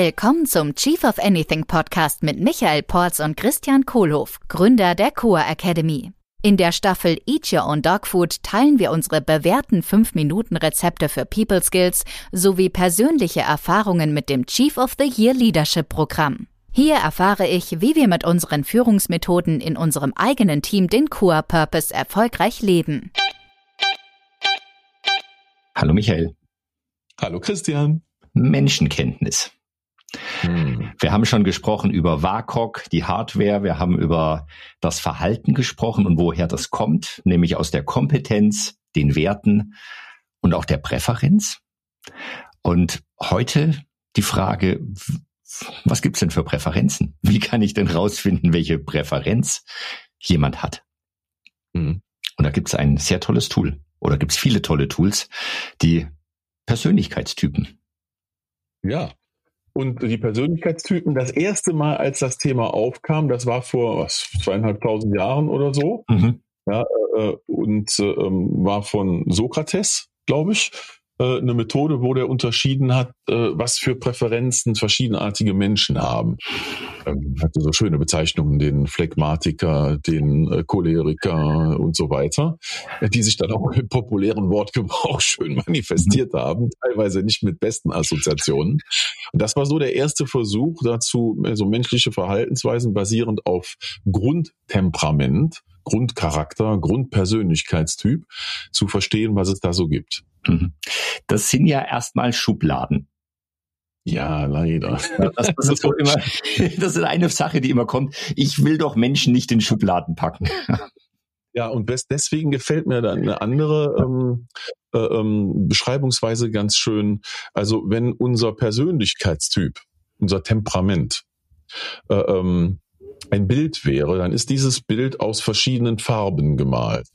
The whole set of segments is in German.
Willkommen zum Chief of Anything Podcast mit Michael Porz und Christian Kohlhoff, Gründer der Coa Academy. In der Staffel Eat Your Own Dog Food teilen wir unsere bewährten 5-Minuten-Rezepte für People Skills sowie persönliche Erfahrungen mit dem Chief of the Year Leadership Programm. Hier erfahre ich, wie wir mit unseren Führungsmethoden in unserem eigenen Team den Coa Purpose erfolgreich leben. Hallo Michael. Hallo Christian. Menschenkenntnis. Hm. Wir haben schon gesprochen über WACOG, die Hardware. Wir haben über das Verhalten gesprochen und woher das kommt, nämlich aus der Kompetenz, den Werten und auch der Präferenz. Und heute die Frage, was gibt's denn für Präferenzen? Wie kann ich denn rausfinden, welche Präferenz jemand hat? Hm. Und da gibt's ein sehr tolles Tool oder gibt's viele tolle Tools, die Persönlichkeitstypen. Ja, und die Persönlichkeitstypen, das erste Mal, als das Thema aufkam, das war vor was, zweieinhalbtausend Jahren oder so. Mhm. Ja, äh, und äh, war von Sokrates, glaube ich. Äh, eine Methode, wo der unterschieden hat, äh, was für Präferenzen verschiedenartige Menschen haben. Ähm, hatte so schöne Bezeichnungen, den Phlegmatiker, den äh, Choleriker und so weiter, die sich dann auch im populären Wortgebrauch schön manifestiert haben, teilweise nicht mit besten Assoziationen. Und das war so der erste Versuch dazu, so menschliche Verhaltensweisen basierend auf Grundtemperament Grundcharakter, Grundpersönlichkeitstyp zu verstehen, was es da so gibt. Mhm. Das sind ja erstmal Schubladen. Ja, leider. Das, das, ist immer, das ist eine Sache, die immer kommt. Ich will doch Menschen nicht in Schubladen packen. Ja, und deswegen gefällt mir dann eine andere ähm, äh, ähm, Beschreibungsweise ganz schön. Also wenn unser Persönlichkeitstyp, unser Temperament äh, ähm, ein Bild wäre, dann ist dieses Bild aus verschiedenen Farben gemalt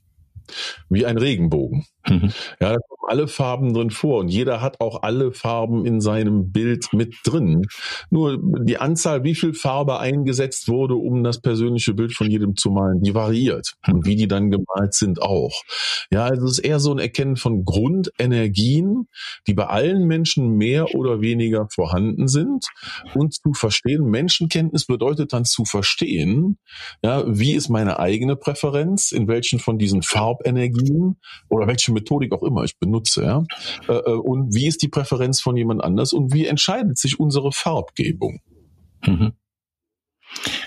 wie ein Regenbogen. Mhm. Ja, da kommen alle Farben drin vor und jeder hat auch alle Farben in seinem Bild mit drin. Nur die Anzahl, wie viel Farbe eingesetzt wurde, um das persönliche Bild von jedem zu malen, die variiert und wie die dann gemalt sind auch. Ja, also es ist eher so ein Erkennen von Grundenergien, die bei allen Menschen mehr oder weniger vorhanden sind und zu verstehen. Menschenkenntnis bedeutet dann zu verstehen, ja, wie ist meine eigene Präferenz, in welchen von diesen Farbenergien oder welche Methodik auch immer ich benutze, ja? Äh, äh, und wie ist die Präferenz von jemand anders und wie entscheidet sich unsere Farbgebung? Mhm.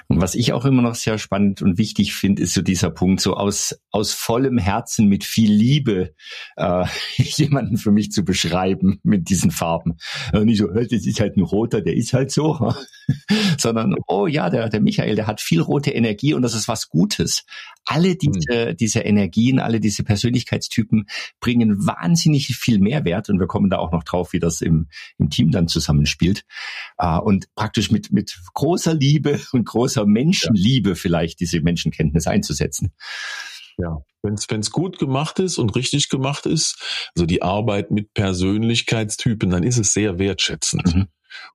Und was ich auch immer noch sehr spannend und wichtig finde, ist so dieser Punkt, so aus, aus vollem Herzen mit viel Liebe äh, jemanden für mich zu beschreiben mit diesen Farben. Und nicht so, das ist halt ein roter, der ist halt so, sondern, oh ja, der, der Michael, der hat viel rote Energie und das ist was Gutes. Alle diese, mhm. diese Energien, alle diese Persönlichkeitstypen bringen wahnsinnig viel Mehrwert und wir kommen da auch noch drauf, wie das im, im Team dann zusammenspielt. Äh, und praktisch mit, mit großer Liebe und großer Menschenliebe ja. vielleicht diese Menschenkenntnis einzusetzen. Ja, wenn es gut gemacht ist und richtig gemacht ist, also die Arbeit mit Persönlichkeitstypen, dann ist es sehr wertschätzend. Mhm.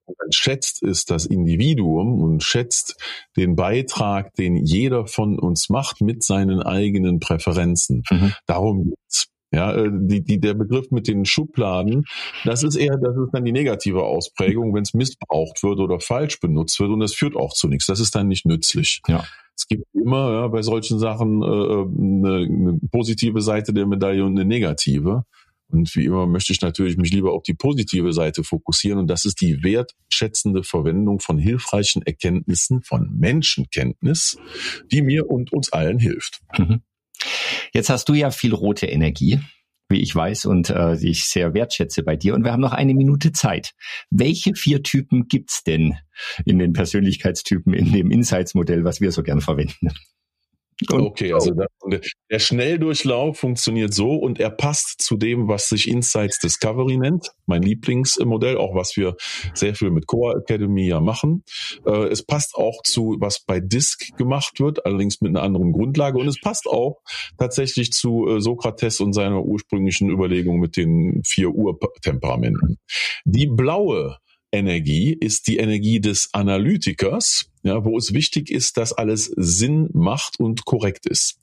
Und dann schätzt es das Individuum und schätzt den Beitrag, den jeder von uns macht mit seinen eigenen Präferenzen. Mhm. Darum geht's. Ja, äh, die, die, der Begriff mit den Schubladen, das ist eher, das ist dann die negative Ausprägung, wenn es missbraucht wird oder falsch benutzt wird und das führt auch zu nichts. Das ist dann nicht nützlich. Ja. Es gibt immer ja, bei solchen Sachen äh, äh eine, eine positive Seite der Medaille und eine negative. Und wie immer möchte ich natürlich mich lieber auf die positive Seite fokussieren. Und das ist die wertschätzende Verwendung von hilfreichen Erkenntnissen, von Menschenkenntnis, die mir und uns allen hilft. Mhm. Jetzt hast du ja viel rote Energie, wie ich weiß und äh, die ich sehr wertschätze bei dir. Und wir haben noch eine Minute Zeit. Welche vier Typen gibt's denn in den Persönlichkeitstypen in dem Insights-Modell, was wir so gern verwenden? Und okay, also der, der, Schnelldurchlauf funktioniert so und er passt zu dem, was sich Insights Discovery nennt, mein Lieblingsmodell, auch was wir sehr viel mit Core Academy ja machen. Äh, es passt auch zu, was bei Disk gemacht wird, allerdings mit einer anderen Grundlage und es passt auch tatsächlich zu äh, Sokrates und seiner ursprünglichen Überlegung mit den vier Urtemperamenten. Die blaue Energie ist die Energie des Analytikers, ja, wo es wichtig ist, dass alles Sinn macht und korrekt ist.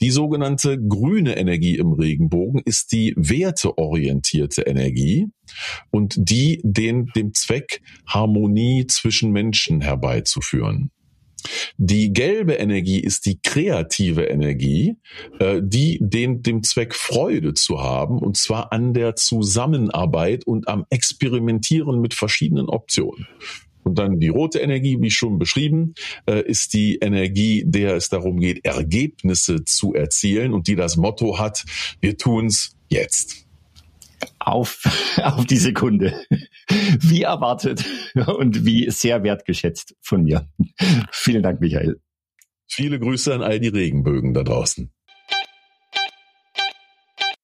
Die sogenannte grüne Energie im Regenbogen ist die werteorientierte Energie. und die den dem Zweck Harmonie zwischen Menschen herbeizuführen. Die gelbe Energie ist die kreative Energie, äh, die den, dem Zweck Freude zu haben, und zwar an der Zusammenarbeit und am Experimentieren mit verschiedenen Optionen. Und dann die rote Energie, wie schon beschrieben, äh, ist die Energie, der es darum geht, Ergebnisse zu erzielen und die das Motto hat, wir tun's jetzt auf, auf die Sekunde. Wie erwartet und wie sehr wertgeschätzt von mir. Vielen Dank, Michael. Viele Grüße an all die Regenbögen da draußen.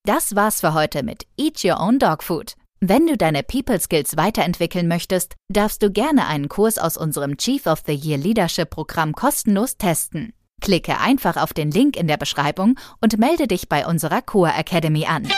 Das war's für heute mit Eat Your Own Dog Food. Wenn du deine People Skills weiterentwickeln möchtest, darfst du gerne einen Kurs aus unserem Chief of the Year Leadership Programm kostenlos testen. Klicke einfach auf den Link in der Beschreibung und melde dich bei unserer Core Academy an.